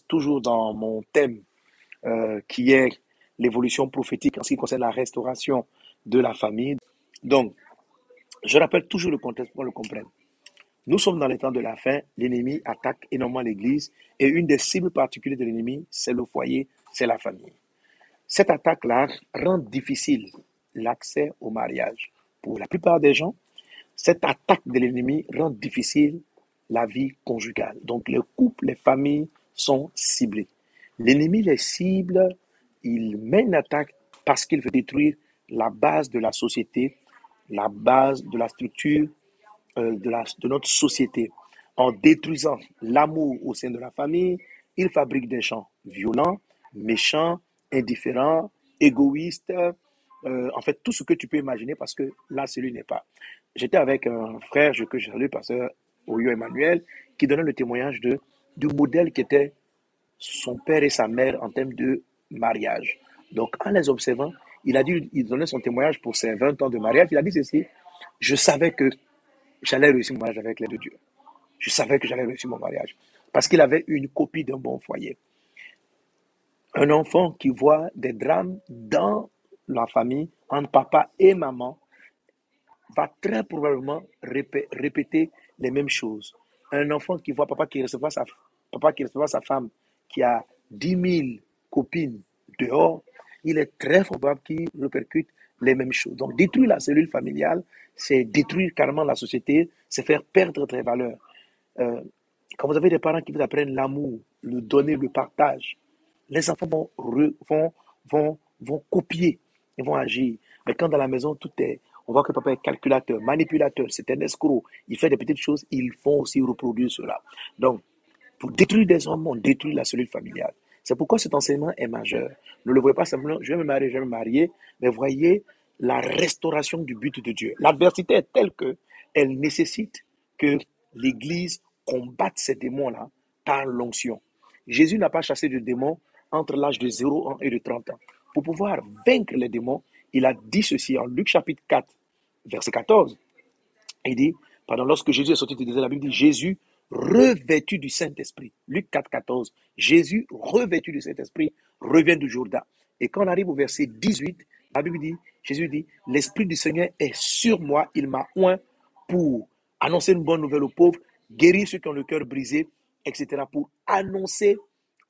Toujours dans mon thème euh, qui est l'évolution prophétique en ce qui concerne la restauration de la famille. Donc, je rappelle toujours le contexte pour le comprenne. Nous sommes dans les temps de la fin, l'ennemi attaque énormément l'Église et une des cibles particulières de l'ennemi, c'est le foyer, c'est la famille. Cette attaque-là rend difficile l'accès au mariage. Pour la plupart des gens, cette attaque de l'ennemi rend difficile la vie conjugale. Donc les couples, les familles sont ciblés. L'ennemi les cible, il met une attaque parce qu'il veut détruire la base de la société, la base de la structure euh, de, notre société. En détruisant l'amour au sein de la famille, il fabrique des gens violents, méchants, indifférents, égoïstes, euh, en fait tout ce que tu peux imaginer parce que là, celui n'est pas. J'étais avec un frère que je salue, pasteur Oyo Emmanuel, qui donnait le témoignage de, du modèle qui était son père et sa mère en termes de mariage. Donc, en les observant, il a dit, il donnait son témoignage pour ses 20 ans de mariage. Il a dit ceci, je savais que j'allais réussir mon mariage avec l'aide de Dieu. Je savais que j'allais réussir mon mariage. Parce qu'il avait une copie d'un bon foyer. Un enfant qui voit des drames dans la famille, entre papa et maman, va très probablement répéter les mêmes choses. Un enfant qui voit papa qui recevra sa, papa qui sa femme qui a 10 000 copines dehors, il est très probable qu'il répercute les mêmes choses. Donc détruire la cellule familiale, c'est détruire carrément la société, c'est faire perdre des valeurs. Euh, quand vous avez des parents qui vous apprennent l'amour, le donner, le partage, les enfants vont, vont, vont, vont copier, ils vont agir. Mais quand dans la maison, tout est on voit que papa est calculateur, manipulateur, c'est un escroc. Il fait des petites choses, ils font aussi reproduire cela. Donc, pour détruire des hommes, on détruit la cellule familiale. C'est pourquoi cet enseignement est majeur. Ne le voyez pas simplement, je vais me marier, je vais me marier, mais voyez la restauration du but de Dieu. L'adversité est telle que elle nécessite que l'Église combatte ces démons-là par l'onction. Jésus n'a pas chassé de démons entre l'âge de 0 ans et de 30 ans. Pour pouvoir vaincre les démons, il a dit ceci en Luc chapitre 4, verset 14. Il dit, pendant lorsque Jésus est sorti de la Bible dit Jésus revêtu du Saint-Esprit. Luc 4, 14. Jésus revêtu du Saint-Esprit revient du Jourdain. Et quand on arrive au verset 18, la Bible dit, Jésus dit, l'Esprit du Seigneur est sur moi, il m'a oint pour annoncer une bonne nouvelle aux pauvres, guérir ceux qui ont le cœur brisé, etc. Pour annoncer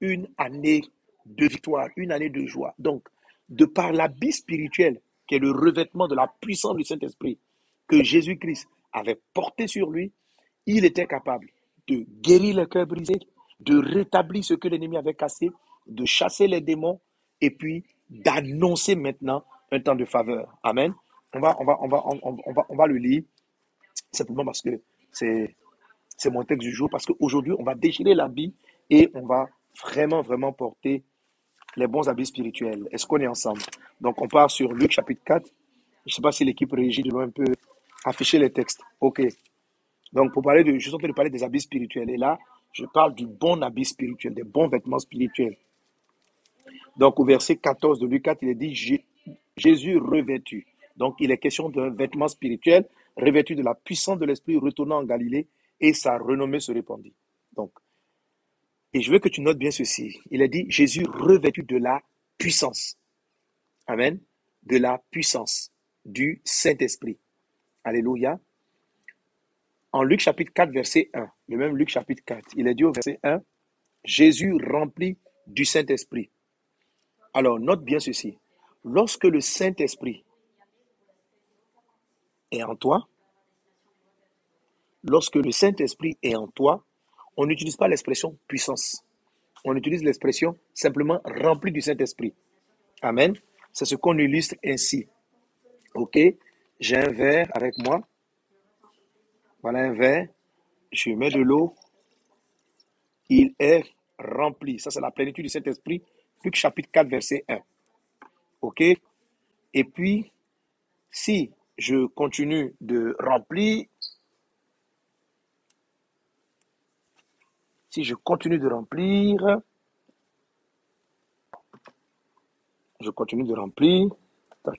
une année de victoire, une année de joie. Donc, de par l'habit spirituel, qui est le revêtement de la puissance du Saint-Esprit, que Jésus-Christ avait porté sur lui, il était capable de guérir le cœur brisé, de rétablir ce que l'ennemi avait cassé, de chasser les démons et puis d'annoncer maintenant un temps de faveur. Amen. On va, le lire simplement parce que c'est, c'est mon texte du jour, parce qu'aujourd'hui, on va déchirer l'habit et on va vraiment, vraiment porter les bons habits spirituels. Est-ce qu'on est ensemble? Donc, on part sur Luc chapitre 4. Je ne sais pas si l'équipe régie doit un peu afficher les textes. OK. Donc, pour parler de, je suis en train de parler des habits spirituels. Et là, je parle du bon habit spirituel, des bons vêtements spirituels. Donc, au verset 14 de Luc 4, il est dit Jésus revêtu. Donc, il est question d'un vêtement spirituel revêtu de la puissance de l'Esprit retournant en Galilée et sa renommée se répandit. Donc, et je veux que tu notes bien ceci. Il a dit Jésus revêtu de la puissance. Amen. De la puissance du Saint-Esprit. Alléluia. En Luc chapitre 4, verset 1, le même Luc chapitre 4, il est dit au verset 1, Jésus rempli du Saint-Esprit. Alors, note bien ceci. Lorsque le Saint-Esprit est en toi, lorsque le Saint-Esprit est en toi, on n'utilise pas l'expression puissance. On utilise l'expression simplement rempli du Saint-Esprit. Amen. C'est ce qu'on illustre ainsi. OK J'ai un verre avec moi. Voilà un verre. Je mets de l'eau. Il est rempli. Ça, c'est la plénitude du Saint-Esprit. Luc chapitre 4, verset 1. OK Et puis, si je continue de remplir, Si je continue de remplir, je continue de remplir,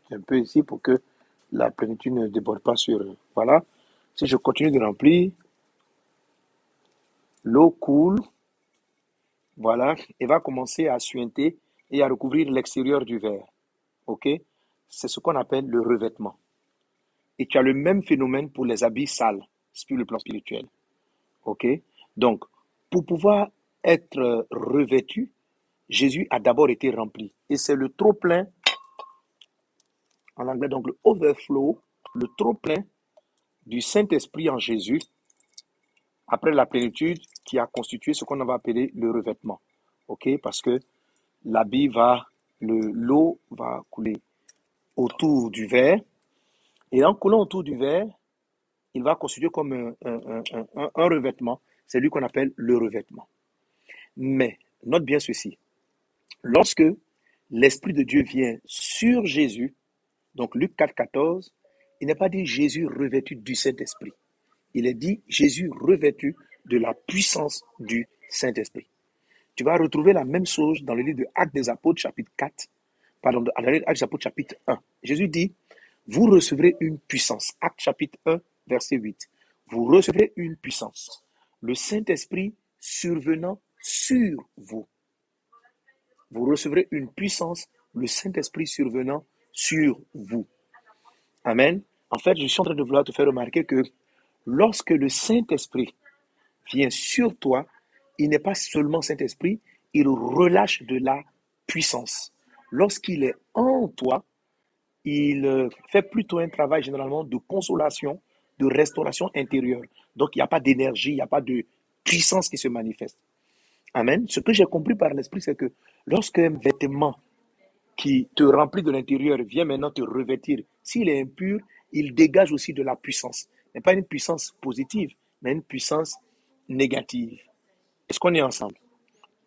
un peu ici pour que la plénitude ne déborde pas sur... Voilà. Si je continue de remplir, l'eau coule voilà, et va commencer à suinter et à recouvrir l'extérieur du verre. OK? C'est ce qu'on appelle le revêtement. Et tu as le même phénomène pour les habits sales, sur le plan spirituel. OK? Donc, pour pouvoir être revêtu, Jésus a d'abord été rempli. Et c'est le trop-plein, en anglais, donc le overflow, le trop-plein du Saint-Esprit en Jésus, après la plénitude, qui a constitué ce qu'on va appeler le revêtement. Parce que l'habit va, l'eau va couler autour du verre. Et en coulant autour du verre, il va constituer comme un revêtement. C'est lui qu'on appelle le revêtement. Mais, note bien ceci. Lorsque l'Esprit de Dieu vient sur Jésus, donc Luc 4, 14, il n'est pas dit Jésus revêtu du Saint-Esprit. Il est dit Jésus revêtu de la puissance du Saint-Esprit. Tu vas retrouver la même chose dans le livre de Actes des Apôtres, chapitre 4, pardon, dans le livre des Apôtres, chapitre 1. Jésus dit, vous recevrez une puissance. Acte chapitre 1, verset 8. Vous recevrez une puissance. Le Saint-Esprit survenant sur vous. Vous recevrez une puissance, le Saint-Esprit survenant sur vous. Amen. En fait, je suis en train de vouloir te faire remarquer que lorsque le Saint-Esprit vient sur toi, il n'est pas seulement Saint-Esprit, il relâche de la puissance. Lorsqu'il est en toi, il euh, fait plutôt un travail généralement de consolation, de restauration intérieure. Donc, il n'y a pas d'énergie, il n'y a pas de puissance qui se manifeste. Amen. Ce que j'ai compris par l'Esprit, c'est que lorsqu'un vêtement qui te remplit de l'intérieur vient maintenant te revêtir, s'il est impur, il dégage aussi de la puissance. Mais pas une puissance positive, mais une puissance négative. Est-ce qu'on est ensemble?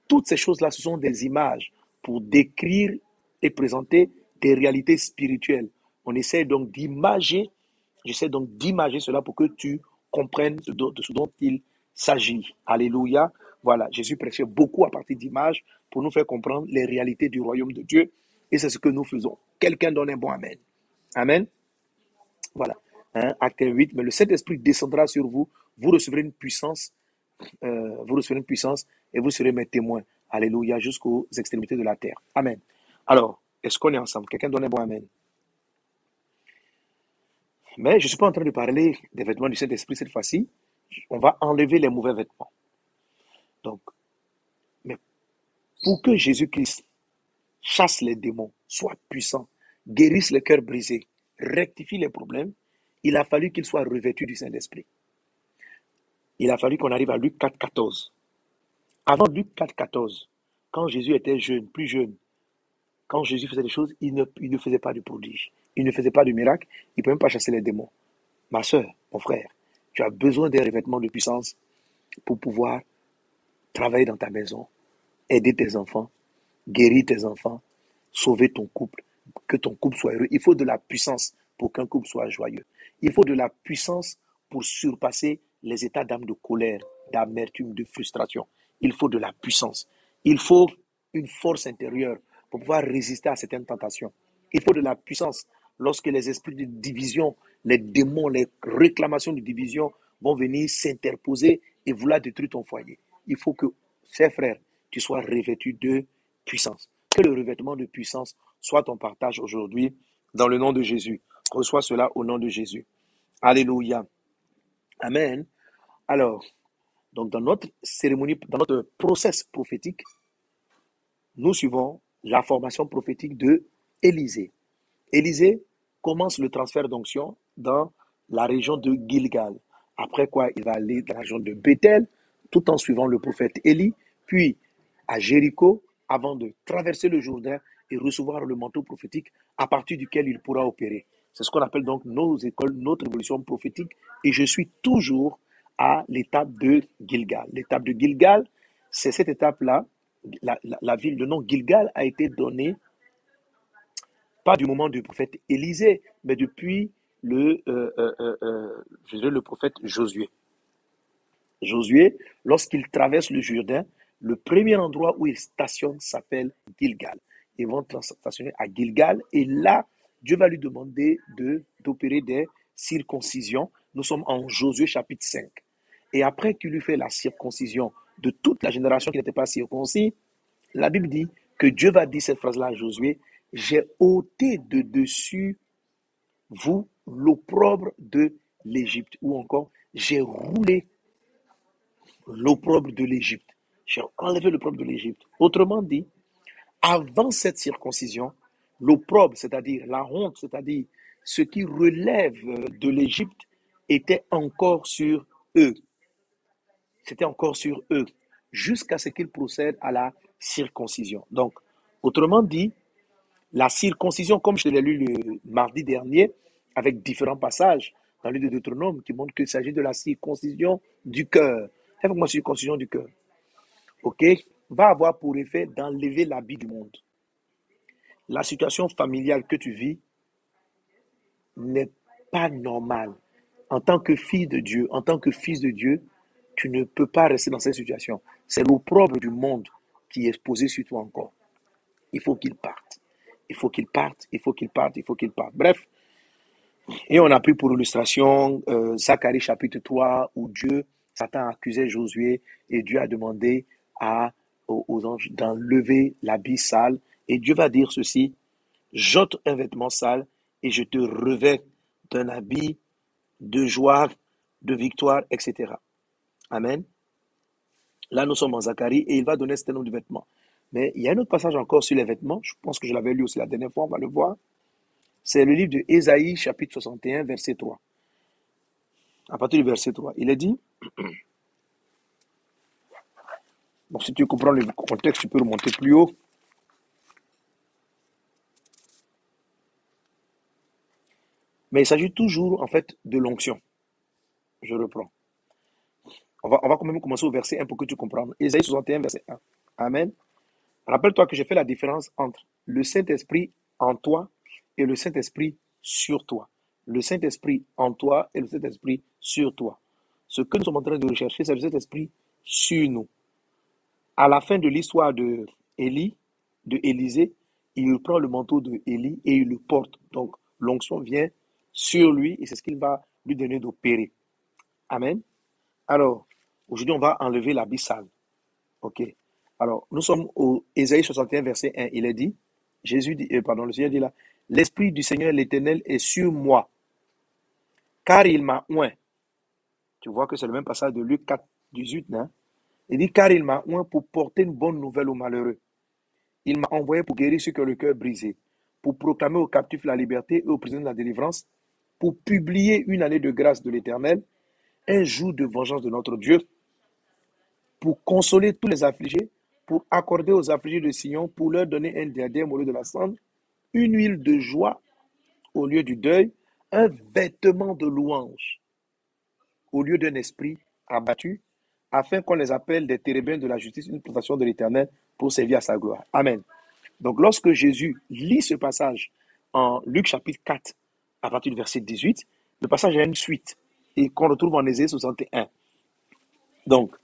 Toutes ces choses-là, ce sont des images pour décrire et présenter des réalités spirituelles. On essaie donc d'imager, j'essaie donc d'imager cela pour que tu comprennes de ce dont il s'agit. Alléluia. Voilà, Jésus prêchait beaucoup à partir d'images pour nous faire comprendre les réalités du royaume de Dieu. Et c'est ce que nous faisons. Quelqu'un donne un bon Amen. Amen. Voilà. Hein, acte 8. Mais le Saint-Esprit descendra sur vous. Vous recevrez une puissance. Euh, vous recevrez une puissance et vous serez mes témoins. Alléluia. Jusqu'aux extrémités de la terre. Amen. Alors, est-ce qu'on est ensemble? Quelqu'un donne un bon Amen? Mais je ne suis pas en train de parler des vêtements du Saint-Esprit cette fois-ci. On va enlever les mauvais vêtements. Donc, mais pour que Jésus-Christ chasse les démons, soit puissant, guérisse les cœurs brisés, rectifie les problèmes, il a fallu qu'il soit revêtu du Saint-Esprit. Il a fallu qu'on arrive à Luc 4, 14. Avant Luc 4, 14, quand Jésus était jeune, plus jeune, quand Jésus faisait des choses, il ne, il ne faisait pas de prodige. Il ne faisait pas de miracle. Il ne peut même pas chasser les démons. Ma soeur, mon frère, tu as besoin d'un revêtement de puissance pour pouvoir travailler dans ta maison, aider tes enfants, guérir tes enfants, sauver ton couple, que ton couple soit heureux. Il faut de la puissance pour qu'un couple soit joyeux. Il faut de la puissance pour surpasser les états d'âme de colère, d'amertume, de frustration. Il faut de la puissance. Il faut une force intérieure pour pouvoir résister à certaines tentations. Il faut de la puissance lorsque les esprits de division, les démons, les réclamations de division vont venir s'interposer et vouloir détruire ton foyer. Il faut que, chers frères, tu sois revêtu de puissance. Que le revêtement de puissance soit ton partage aujourd'hui dans le nom de Jésus. Reçois cela au nom de Jésus. Alléluia. Amen. Alors, donc dans notre cérémonie, dans notre process prophétique, nous suivons la formation prophétique de Élisée. Élisée commence le transfert d'onction dans la région de Gilgal. Après quoi, il va aller dans la région de Bethel, tout en suivant le prophète Élie, puis à Jéricho, avant de traverser le Jourdain et recevoir le manteau prophétique à partir duquel il pourra opérer. C'est ce qu'on appelle donc nos écoles, notre évolution prophétique. Et je suis toujours à l'étape de Gilgal. L'étape de Gilgal, c'est cette étape-là. La, ville, le nom Gilgal a été donné pas du moment du prophète Élisée, mais depuis le, euh, euh, euh, le prophète Josué. Josué, lorsqu'il traverse le Jourdain, le premier endroit où il stationne s'appelle Gilgal. Ils vont stationner à Gilgal et là, Dieu va lui demander de d'opérer des circoncisions. Nous sommes en Josué chapitre 5. Et après qu'il lui fait la circoncision de toute la génération qui n'était pas circoncis, la Bible dit que Dieu va dire cette phrase-là à Josué, j'ai ôté de dessus vous l'opprobre de l'Égypte, ou encore j'ai roulé l'opprobre de l'Égypte. J'ai enlevé l'opprobre de l'Égypte. Autrement dit, avant cette circoncision, l'opprobre, c'est-à-dire la honte, c'est-à-dire ce qui relève de l'Égypte, était encore sur eux. C'était encore sur eux, jusqu'à ce qu'ils procèdent à la circoncision. Donc, autrement dit, la circoncision, comme je l'ai lu le mardi dernier, avec différents passages dans le de Deutéronome qui montrent qu'il s'agit de la circoncision du cœur. C'est moi circoncision du cœur. OK? Va avoir pour effet d'enlever l'habit du monde. La situation familiale que tu vis n'est pas normale. En tant que fille de Dieu, en tant que fils de Dieu, tu ne peux pas rester dans cette situation. C'est l'opprobre du monde qui est posé sur toi encore. Il faut qu'il parte. Il faut qu'il parte, il faut qu'il parte, il faut qu'il parte. Bref, et on a pris pour illustration euh, Zacharie chapitre 3 où Dieu, Satan accusait Josué et Dieu a demandé à, aux, anges d'enlever l'habit sale. Et Dieu va dire ceci, j'ôte un vêtement sale et je te revêt d'un habit de joie, de victoire, etc. Amen. Là, nous sommes en Zacharie et il va donner ce nom de vêtements. Mais il y a un autre passage encore sur les vêtements. Je pense que je l'avais lu aussi la dernière fois, on va le voir. C'est le livre de Ésaïe, chapitre 61, verset 3. À partir du verset 3, il est dit, bon, si tu comprends le contexte, tu peux remonter plus haut. Mais il s'agit toujours, en fait, de l'onction. Je reprends. On va, on va quand même commencer au verset 1 pour que tu comprennes. Ésaïe 61, verset 1. Amen. Rappelle-toi que j'ai fait la différence entre le Saint-Esprit en toi et le Saint-Esprit sur toi. Le Saint-Esprit en toi et le Saint-Esprit sur toi. Ce que nous sommes en train de rechercher, c'est le Saint-Esprit sur nous. À la fin de l'histoire de Élie, de Élisée, il prend le manteau de et il le porte. Donc, l'onction vient sur lui et c'est ce qu'il va lui donner d'opérer. Amen. Alors, aujourd'hui, on va enlever l'abyssal. OK. Alors, nous sommes au Ésaïe 61, verset 1. Il est dit, Jésus dit, euh, pardon, le Seigneur dit là, L'Esprit du Seigneur l'Éternel est sur moi, car il m'a oint. Tu vois que c'est le même passage de Luc 4, 18. Hein? Il dit, car il m'a oint pour porter une bonne nouvelle aux malheureux. Il m'a envoyé pour guérir ceux qui ont le cœur brisé, pour proclamer aux captifs la liberté et aux prisonniers la délivrance, pour publier une année de grâce de l'Éternel, un jour de vengeance de notre Dieu, pour consoler tous les affligés, pour accorder aux affligés de Sion, pour leur donner un diadème au lieu de la cendre, une huile de joie au lieu du deuil, un vêtement de louange au lieu d'un esprit abattu, afin qu'on les appelle des térébins de la justice, une plantation de l'Éternel pour servir à sa gloire. Amen. Donc lorsque Jésus lit ce passage en Luc chapitre 4, à partir du verset 18, le passage a une suite et qu'on retrouve en Ésaïe 61. Donc,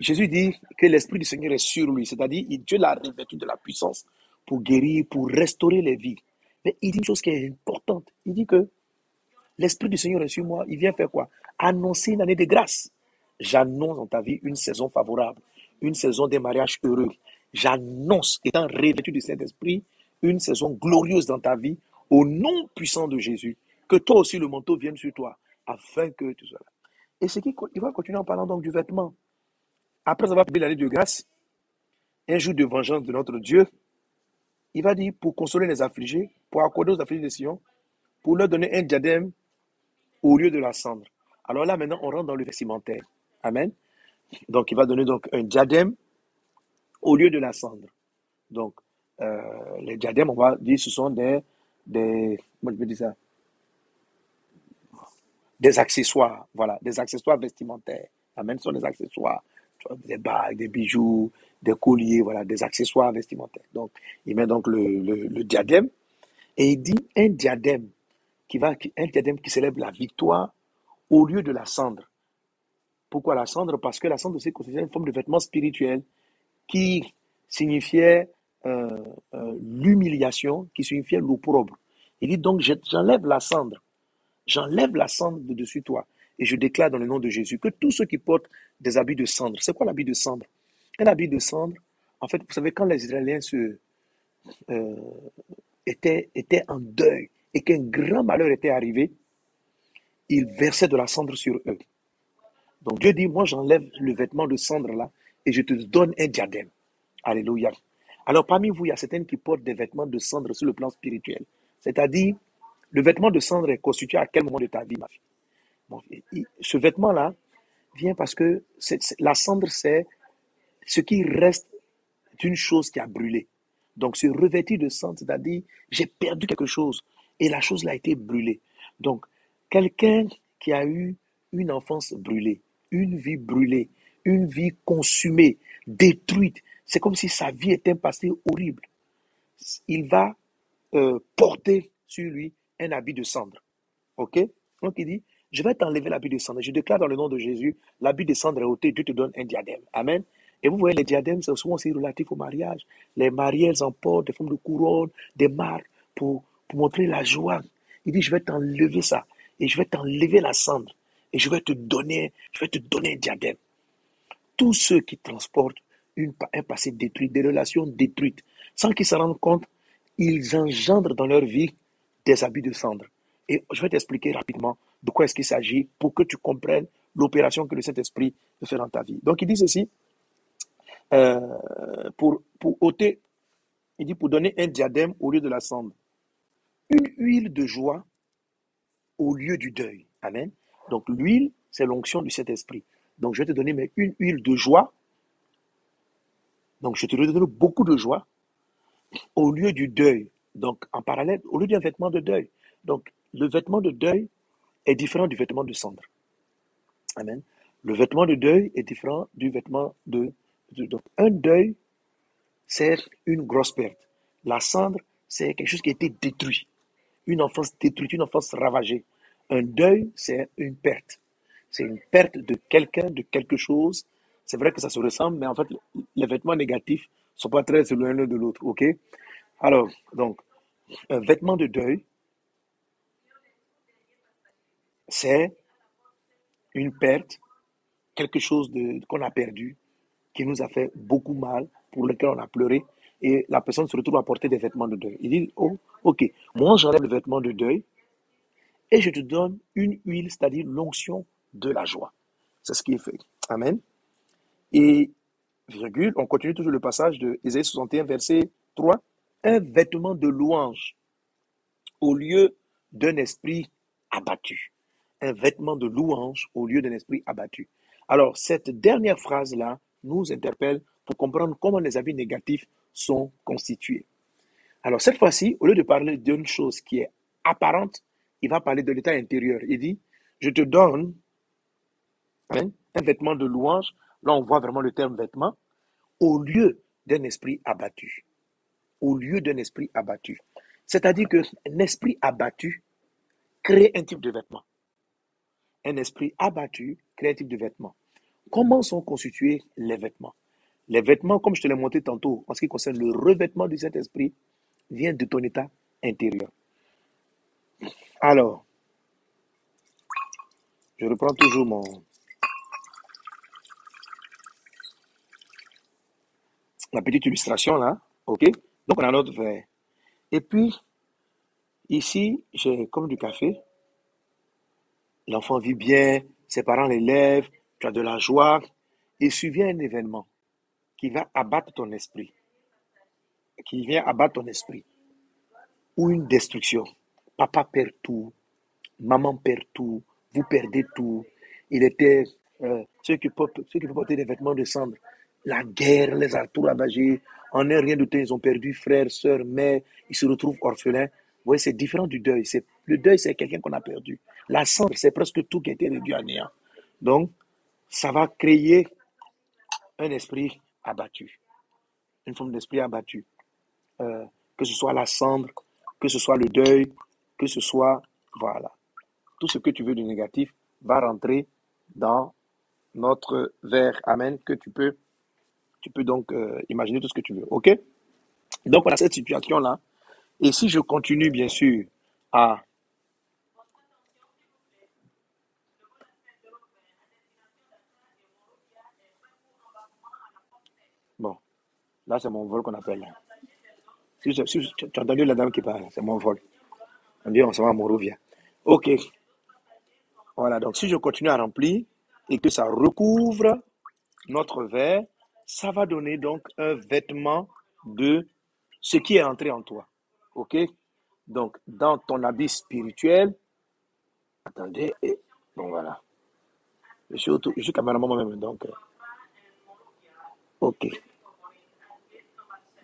Jésus dit que l'Esprit du Seigneur est sur lui, c'est-à-dire Dieu l'a revêtu de la puissance pour guérir, pour restaurer les vies. Mais il dit une chose qui est importante. Il dit que l'Esprit du Seigneur est sur moi. Il vient faire quoi? Annoncer une année de grâce. J'annonce dans ta vie une saison favorable, une saison des mariages heureux. J'annonce, étant revêtu du Saint-Esprit, une saison glorieuse dans ta vie, au nom puissant de Jésus. Que toi aussi le manteau vienne sur toi, afin que tu sois là. Et ce qui, il va continuer en parlant donc du vêtement. Après avoir publié l'année de grâce, un jour de vengeance de notre Dieu, il va dire pour consoler les affligés, pour accorder aux affligés de Sion, pour leur donner un diadème au lieu de la cendre. Alors là, maintenant, on rentre dans le vestimentaire. Amen. Donc, il va donner donc un diadème au lieu de la cendre. Donc, euh, les diadèmes, on va dire, ce sont des, des, comment je peux dire ça? Des accessoires, voilà, des accessoires vestimentaires. Amen, ce sont des accessoires des bagues, des bijoux, des colliers, voilà, des accessoires vestimentaires. Donc, il met donc le, diadème et il dit un diadème qui va, un diadème qui célèbre la victoire au lieu de la cendre. Pourquoi la cendre? Parce que la cendre c'est une forme de vêtement spirituel qui signifiait euh, euh, l'humiliation, qui signifiait l'opprobre. Il dit donc j'enlève la cendre, j'enlève la cendre de dessus toi Et je déclare dans le nom de Jésus que tous ceux qui portent des habits de cendre, c'est quoi l'habit de cendre? Un habit de cendre, en fait, vous savez, quand les Israéliens euh, étaient, étaient en deuil et qu'un grand malheur était arrivé, ils versaient de la cendre sur eux. Donc Dieu dit, moi j'enlève le vêtement de cendre là et je te donne un diadème. Alléluia. Alors parmi vous, il y a certaines qui portent des vêtements de cendre sur le plan spirituel. C'est-à-dire, le vêtement de cendre est constitué à quel moment de ta vie, ma fille? Ce vêtement-là vient parce que la cendre, c'est ce qui reste d'une chose qui a brûlé. Donc, se revêtir de cendre, c'est-à-dire, j'ai perdu quelque chose et la chose a été brûlée. Donc, quelqu'un qui a eu une enfance brûlée, une vie brûlée, une vie consumée, détruite, c'est comme si sa vie était un passé horrible. Il va euh, porter sur lui un habit de cendre. OK? Donc il dit, je vais t'enlever l'habit de cendre. Je déclare dans le nom de Jésus, l'habit de cendre est ôté, Dieu te donne un diadème. Amen. Et vous voyez, les diadèmes, c'est souvent aussi relatif au mariage. Les mariés, elles emportent des formes de couronne, des marques pour, pour montrer la joie. Il dit, je vais t'enlever ça. Et je vais t'enlever la cendre. Et je vais te donner, je vais te donner un diadème. Tous ceux qui transportent une, un passé détruit, des relations détruites, sans qu'ils se rendent compte, ils engendrent dans leur vie des habits de cendre. Et je vais t'expliquer rapidement de quoi est-ce qu'il s'agit pour que tu comprennes l'opération que le Saint-Esprit peut faire dans ta vie. Donc il dit ceci, euh, pour, pour ôter, il dit pour donner un diadème au lieu de la cendre, une huile de joie au lieu du deuil. Amen. Donc l'huile, c'est l'onction du Saint-Esprit. Donc je vais te donner mais une huile de joie. Donc je te donne beaucoup de joie au lieu du deuil. Donc en parallèle, au lieu d'un vêtement de deuil. Donc le vêtement de deuil est différent du vêtement de cendre. Amen. Le vêtement de deuil est différent du vêtement de... donc un deuil, c'est une grosse perte. La cendre, c'est quelque chose qui a été détruit. Une enfance détruite, une enfance ravagée. Un deuil, c'est une perte. C'est une perte de quelqu'un, de quelque chose. C'est vrai que ça se ressemble, mais en fait, les vêtements négatifs sont pas très éloignés de l'autre. OK? Alors, donc, un vêtement de deuil, c'est une perte, quelque chose qu'on a perdu, qui nous a fait beaucoup mal, pour lequel on a pleuré, et la personne se retrouve à porter des vêtements de deuil. Il dit, oh, ok, moi j'enlève le vêtement de deuil, et je te donne une huile, c'est-à-dire l'onction de la joie. C'est ce qui est fait. Amen. Et, on continue toujours le passage de Ésaïe 61, verset 3. Un vêtement de louange au lieu d'un esprit abattu. Un vêtement de louange au lieu d'un esprit abattu. Alors, cette dernière phrase-là nous interpelle pour comprendre comment les habits négatifs sont constitués. Alors, cette fois-ci, au lieu de parler d'une chose qui est apparente, il va parler de l'état intérieur. Il dit, je te donne un vêtement de louange. Là, on voit vraiment le terme vêtement. Au lieu d'un esprit abattu. Au lieu d'un esprit abattu. C'est-à-dire qu'un esprit abattu crée un type de vêtement. Un esprit abattu type de vêtement. Comment sont constitués les vêtements? Les vêtements, comme je te l'ai montré tantôt, en ce qui concerne le revêtement du Saint-Esprit, vient de ton état intérieur. Alors, je reprends toujours mon... La petite illustration là, ok? Donc on a notre verre. Et puis, ici, j'ai comme du café. L'enfant vit bien, ses parents l'élèvent, tu as de la joie. Et survient un événement qui va abattre ton esprit. Qui vient abattre ton esprit. Ou une destruction. Papa perd tout, maman perd tout, vous perdez tout. Il était euh, ceux, qui portent, ceux qui porter des vêtements de cendre. La guerre les a tout ravagés. En un rien de temps, ils ont perdu frère, soeur, mère. Ils se retrouvent orphelins. Vous voyez, c'est différent du deuil. Le deuil, c'est quelqu'un qu'on a perdu. La cendre, c'est presque tout qui a été réduit à néant. Donc, ça va créer un esprit abattu. Une forme d'esprit abattu. Euh, que ce soit la cendre, que ce soit le deuil, que ce soit, voilà, tout ce que tu veux du négatif va rentrer dans notre verre. Amen. Que tu peux, tu peux donc euh, imaginer tout ce que tu veux. OK? Donc, on a cette situation-là. Et si je continue, bien sûr, à Bon, là, c'est mon vol qu'on appelle. Si, tu as entendu la dame qui parle, c'est mon vol. On dit, on s'en va à Monrovia. Ok, voilà. Donc, si je continue à remplir et que ça recouvre notre verre, ça va donner donc un vêtement de ce qui est entré en toi. Ok? Donc, dans ton habit spirituel, attendez, et bon, voilà. Je suis, auto, je suis moi-même, donc, euh, ok.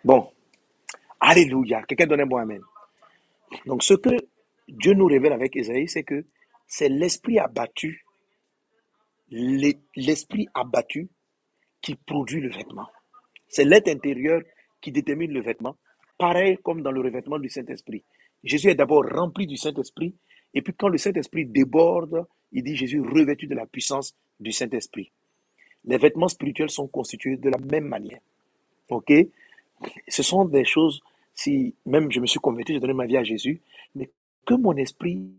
Bon, alléluia. Quelqu'un donne un bon amen. Donc, ce que Dieu nous révèle avec Isaïe, c'est que c'est l'esprit abattu, l'e- l'esprit abattu qui produit le vêtement. C'est l'être intérieur qui détermine le vêtement, pareil comme dans le revêtement du Saint-Esprit. Jésus est d'abord rempli du Saint-Esprit, et puis quand le Saint-Esprit déborde, il dit Jésus revêtu de la puissance du Saint-Esprit. Les vêtements spirituels sont constitués de la même manière. Ok? Ce sont des choses, si même je me suis converti, j'ai donné ma vie à Jésus, mais que mon esprit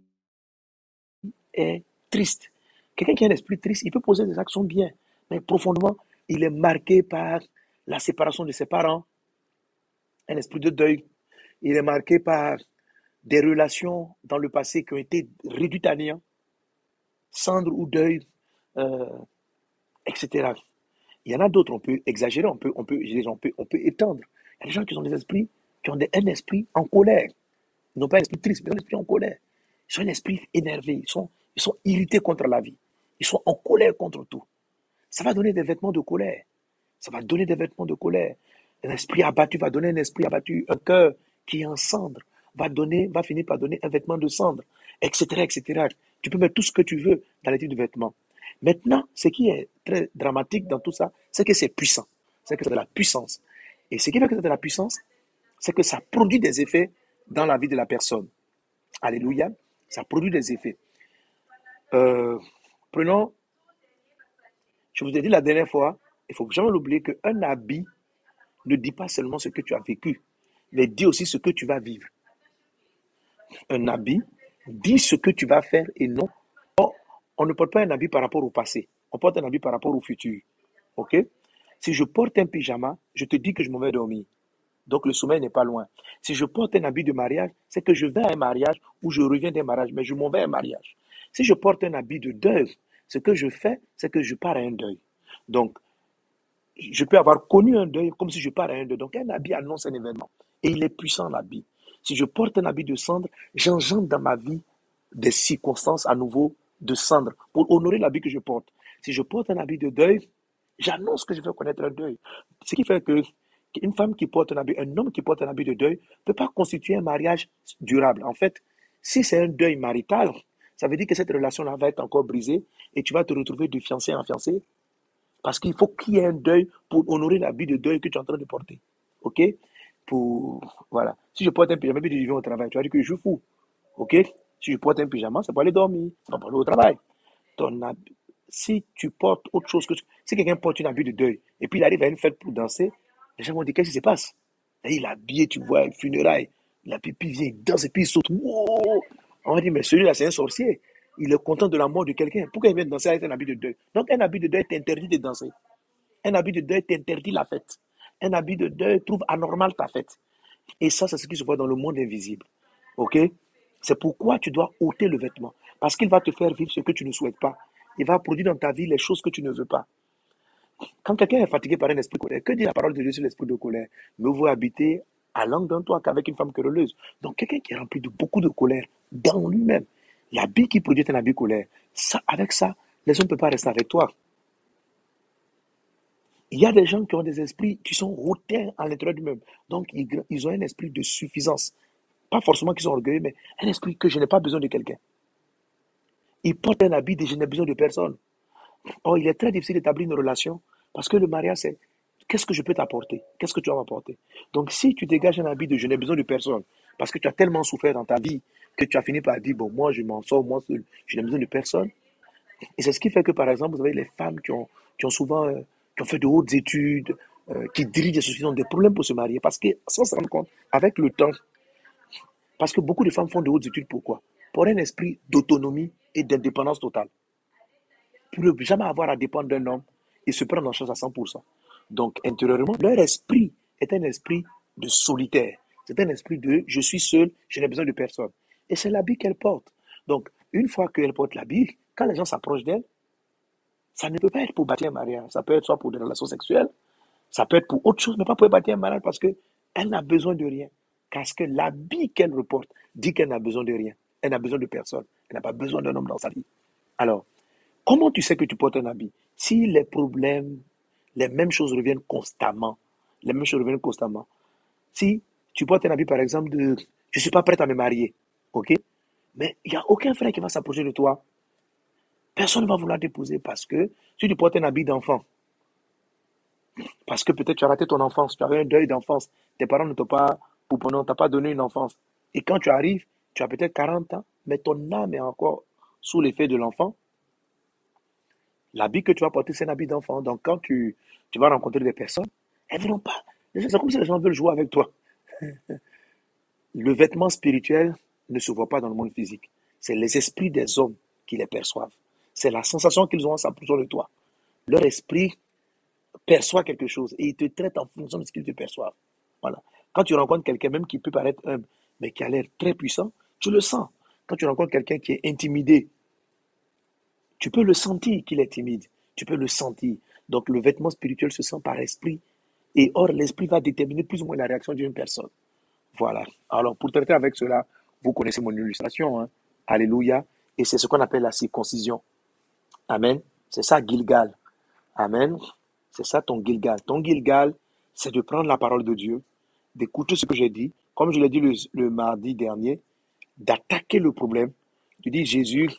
est triste. Quelqu'un qui a un esprit triste, il peut poser des actions bien, mais profondément, il est marqué par la séparation de ses parents, un esprit de deuil. Il est marqué par des relations dans le passé qui ont été réduites à néant, cendre ou deuil, euh, etc. Il y en a d'autres, on peut exagérer, on peut, on peut, on peut, étendre. Il y a des gens qui ont des esprits, qui ont des- un esprit en colère. Ils n'ont pas un esprit triste, mais un esprit en colère. Ils sont un esprit énervé, ils sont, irrités contre la vie. Ils sont en colère contre tout. Ça va donner des vêtements de colère. Ça va donner des vêtements de colère. Un esprit abattu va donner un esprit abattu. Un cœur qui est en cendre va finir par donner un vêtement de cendre, etc., etc. Tu peux mettre tout ce que tu veux dans les types de vêtements. Maintenant, ce qui est très dramatique dans tout ça, c'est que c'est puissant. C'est que c'est de la puissance. Et ce qui fait que c'est de la puissance, c'est que ça produit des effets dans la vie de la personne. Alléluia. Ça produit des effets. Euh, prenons, je vous ai dit la dernière fois, il faut jamais l'oublier qu'un habit ne dit pas seulement ce que tu as vécu, mais dit aussi ce que tu vas vivre. Un habit dit ce que tu vas faire et non. On ne porte pas un habit par rapport au passé, on porte un habit par rapport au futur. Ok? Si je porte un pyjama, je te dis que je m'en vais dormir. Donc le sommeil n'est pas loin. Si je porte un habit de mariage, c'est que je vais à un mariage ou je reviens d'un mariage, mais je m'en vais à un mariage. Si je porte un habit de deuil, ce que je fais, c'est que je pars à un deuil. Donc, je peux avoir connu un deuil comme si je pars à un deuil. Donc, un habit annonce un événement. Et il est puissant, l'habit. Si je porte un habit de cendre, j'engendre dans ma vie des circonstances à nouveau de cendre pour honorer l'habit que je porte. Si je porte un habit de deuil, j'annonce que je vais connaître un deuil. Ce qui fait que une femme qui porte un habit, un homme qui porte un habit de deuil, ne peut pas constituer un mariage durable. En fait, si c'est un deuil marital, ça veut dire que cette relation-là va être encore brisée et tu vas te retrouver de fiancé en fiancé parce qu'il faut qu'il y ait un deuil pour honorer l'habit de deuil que tu es en train de porter. OK? Pour voilà. Si je porte un pyjama je viens au travail, tu vas dire que je suis fou. OK? Si je porte un pyjama, c'est pour aller dormir, c'est pour aller au travail. Ton Si tu portes autre chose que tu- si quelqu'un porte une habit de deuil et puis il arrive à une fête pour danser, les gens vont dire qu'est-ce qui se passe? Il est habillé, tu vois, une funérailles, la pipi vient, il danse et puis il saute. Wow On va dire mais celui-là c'est un sorcier. Il est content de la mort de quelqu'un. Pourquoi il vient danser avec un habit de deuil? Donc un habit de deuil t'interdit de danser. Un habit de deuil t'interdit la fête. Un habit de deuil trouve anormal ta fête. Et ça, c'est ce qui se voit dans le monde invisible. OK? C'est pourquoi tu dois ôter le vêtement. Parce qu'il va te faire vivre ce que tu ne souhaites pas. Il va produire dans ta vie les choses que tu ne veux pas. Quand quelqu'un est fatigué par un esprit de colère, que dit la parole de Dieu sur l'esprit de colère? Mieux vaut habiter à langue d'un toit qu'avec une femme querelleuse. Donc, quelqu'un qui est rempli de beaucoup de colère dans lui-même, l'habit qui produit un habit colère, ça, avec ça, les hommes ne peuvent pas rester avec toi. Il y a des gens qui ont des esprits qui sont hautains à l'intérieur d'eux-mêmes. Donc, ils ont un esprit de suffisance. Pas forcément qu'ils sont orgueilleux, mais un esprit que je n'ai pas besoin de quelqu'un. Ils portent un habit de je n'ai besoin de personne. Or, il est très difficile d'établir une relation parce que le mariage, c'est qu'est-ce que je peux t'apporter? Qu'est-ce que tu vas m'apporter? Donc, si tu dégages un habit de je n'ai besoin de personne parce que tu as tellement souffert dans ta vie que tu as fini par dire, bon, moi, je m'en sors, moi seul, je n'ai besoin de personne. Et c'est ce qui fait que, par exemple, vous avez les femmes qui ont, qui ont souvent euh, qui ont fait de hautes études, euh, qui dirigent des sociétés, ont des problèmes pour se marier parce que, sans se rendre compte, avec le temps, parce que beaucoup de femmes font de hautes études, pourquoi? Pour un esprit d'autonomie et d'indépendance totale. Pour ne jamais avoir à dépendre d'un homme et se prendre en charge à 100%. Donc, intérieurement, leur esprit est un esprit de solitaire. C'est un esprit de je suis seul, je n'ai besoin de personne. Et c'est l'habit qu'elle porte. Donc, une fois qu'elle porte l'habit, quand les gens s'approchent d'elle, ça ne peut pas être pour bâtir un mariage. Ça peut être soit pour des relations sexuelles, ça peut être pour autre chose, mais pas pour bâtir un mariage parce qu'elle n'a besoin de rien. Parce que l'habit qu'elle reporte dit qu'elle n'a besoin de rien. Elle n'a besoin de personne. Elle n'a pas besoin d'un homme dans sa vie. Alors, comment tu sais que tu portes un habit? Si les problèmes, les mêmes choses reviennent constamment, les mêmes choses reviennent constamment. Si tu portes un habit, par exemple, de je ne suis pas prête à me marier, ok? Mais il n'y a aucun frère qui va s'approcher de toi. Personne ne va vouloir t'épouser parce que si tu portes un habit d'enfant, parce que peut-être tu as raté ton enfance, tu as un deuil d'enfance, tes parents ne t'ont pas, ou pendant, t'as pas donné une enfance. Et quand tu arrives, tu as peut-être 40 ans, mais ton âme est encore sous l'effet de l'enfant. L'habit que tu vas porter, c'est un habit d'enfant. Donc quand tu, tu vas rencontrer des personnes, elles ne verront pas. C'est comme si les gens veulent jouer avec toi. Le vêtement spirituel ne se voit pas dans le monde physique. C'est les esprits des hommes qui les perçoivent. C'est la sensation qu'ils ont en s'approchant de toi. Leur esprit perçoit quelque chose et il te traite en fonction de ce qu'il te perçoit. Voilà. Quand tu rencontres quelqu'un même qui peut paraître humble, mais qui a l'air très puissant, tu le sens. Quand tu rencontres quelqu'un qui est intimidé, tu peux le sentir qu'il est timide. Tu peux le sentir. Donc le vêtement spirituel se sent par esprit. Et or, l'esprit va déterminer plus ou moins la réaction d'une personne. Voilà. Alors, pour traiter avec cela, vous connaissez mon illustration. Hein? Alléluia. Et c'est ce qu'on appelle la circoncision. Amen. C'est ça, Gilgal. Amen. C'est ça ton Gilgal. Ton Gilgal, c'est de prendre la parole de Dieu, d'écouter ce que j'ai dit, comme je l'ai dit le, mardi dernier, d'attaquer le problème. Tu dis, Jésus,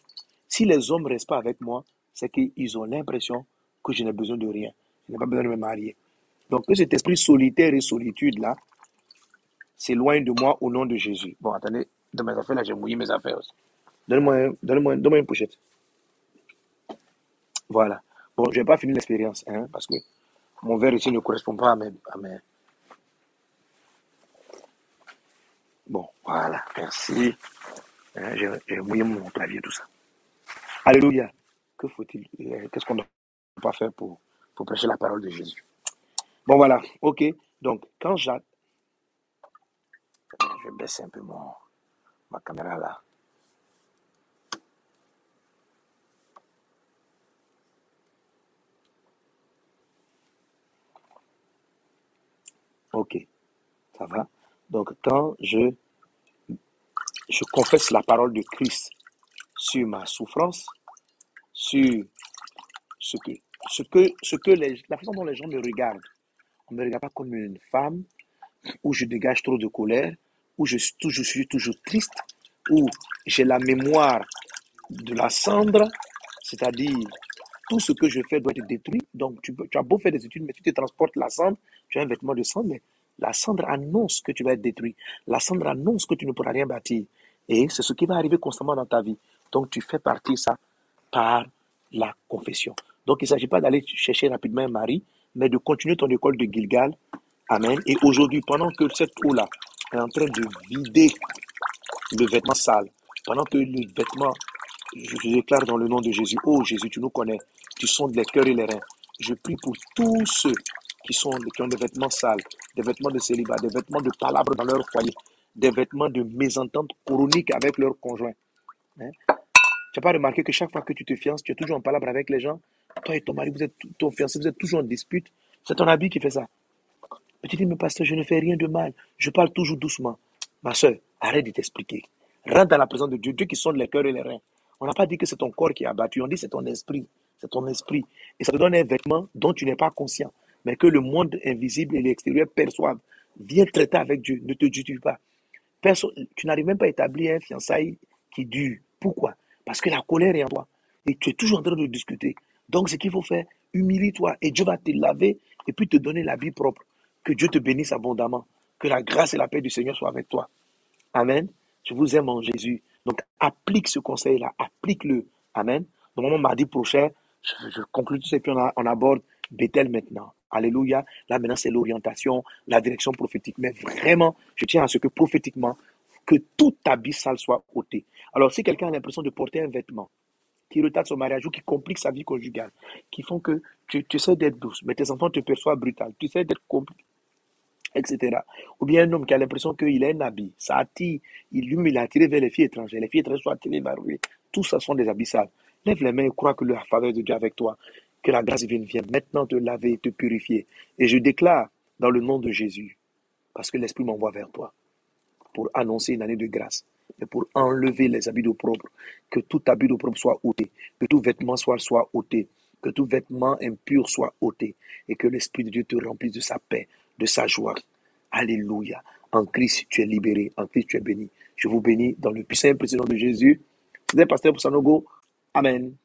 si les hommes ne restent pas avec moi, c'est qu'ils ont l'impression que je n'ai besoin de rien. Je n'ai pas besoin de me marier. Donc, que cet esprit solitaire et solitude-là s'éloigne de moi au nom de Jésus. Bon, attendez, dans mes affaires, là, j'ai mouillé mes affaires aussi. Donne-moi donne donne une pochette. Voilà. Bon, je n'ai pas fini l'expérience, hein, parce que mon verre ici ne correspond pas à mes, à mes... Bon, voilà, merci. Hein, j'ai mouillé mon clavier, tout ça. Alléluia. Que faut-il, euh, qu'est-ce qu'on doit pas faire pour, pour prêcher la parole de Jésus? Bon, voilà, ok. Donc, quand j'ai... Je vais baisser un peu mon, ma caméra là. Ok, ça va. Donc, quand je, je confesse la parole de Christ sur ma souffrance, sur ce que, ce que, ce que la façon dont les gens me regardent. On ne me regarde pas comme une femme, où je dégage trop de colère, où je, je suis toujours triste, où j'ai la mémoire de la cendre, c'est-à-dire tout ce que je fais doit être détruit. Donc, tu, tu, as beau faire des études, mais tu te transportes la cendre, tu as un vêtement de cendre, mais la cendre annonce que tu vas être détruit. La cendre annonce que tu ne pourras rien bâtir. Et c'est ce qui va arriver constamment dans ta vie. Donc, tu fais partie ça par la confession. Donc, il ne s'agit pas d'aller chercher rapidement un mari, mais de continuer ton école de Gilgal. Amen. Et aujourd'hui, pendant que cette eau-là est en train de vider le vêtement sale, pendant que le vêtement, je déclare dans le nom de Jésus, oh Jésus, tu nous connais, tu sondes les cœurs et les reins. Je prie pour tous ceux qui, sont, qui ont des vêtements sales, des vêtements de célibat, des vêtements de palabres dans leur foyer, des vêtements de mésentente chronique avec leur conjoint. Hein? Tu n'as pas remarqué que chaque fois que tu te fiances, tu es toujours en palabre avec les gens? Toi et ton mari, vous êtes ton fiancé, vous êtes toujours en dispute. C'est ton habit qui fait ça. tu dis, mais pasteur, je ne fais rien de mal. Je parle toujours doucement. Ma soeur, arrête de t'expliquer. Rentre dans la présence de Dieu, Dieu qui sonne les cœurs et les reins. On n'a pas dit que c'est ton corps qui est abattu, on dit c'est ton esprit. C'est ton esprit. Et ça te donne un vêtement dont tu n'es pas conscient mais que le monde invisible et l'extérieur perçoivent. Viens traiter avec Dieu, ne te justifie pas. Tu n'arrives même pas à établir un fiançailles qui dure. Pourquoi? Parce que la colère est en toi. Et tu es toujours en train de discuter. Donc, ce qu'il faut faire, humilie-toi et Dieu va te laver et puis te donner la vie propre. Que Dieu te bénisse abondamment. Que la grâce et la paix du Seigneur soient avec toi. Amen. Je vous aime en Jésus. Donc, applique ce conseil-là. Applique-le. Amen. Normalement, mardi prochain, je, conclue tout ça et puis on aborde Bethel maintenant. Alléluia. Là, maintenant, c'est l'orientation, la direction prophétique. Mais vraiment, je tiens à ce que prophétiquement, que tout habit sale soit ôté. Alors, si quelqu'un a l'impression de porter un vêtement qui retardent son mariage ou qui compliquent sa vie conjugale, qui font que tu, essaies d'être douce, mais tes enfants te perçoivent brutal, tu essaies d'être compliqué, etc. Ou bien un homme qui a l'impression qu'il est un habit, ça attire, il lui, il a attiré vers les filles étrangères, les filles étrangères sont attirées vers lui. Tout ça sont des abyssales. Lève les mains et crois que la faveur de Dieu avec toi, que la grâce divine vient maintenant te laver, te purifier. Et je déclare dans le nom de Jésus, parce que l'Esprit m'envoie vers toi, pour annoncer une année de grâce, mais pour enlever les habits d'opprobre, que tout habit d'opprobre soit ôté, que tout vêtement soit, soit ôté, que tout vêtement impur soit ôté, et que l'Esprit de Dieu te remplisse de sa paix, de sa joie. Alléluia. En Christ, tu es libéré. En Christ, tu es béni. Je vous bénis dans le et précieux nom de Jésus. C'était Pasteur Poussanogo. Amen.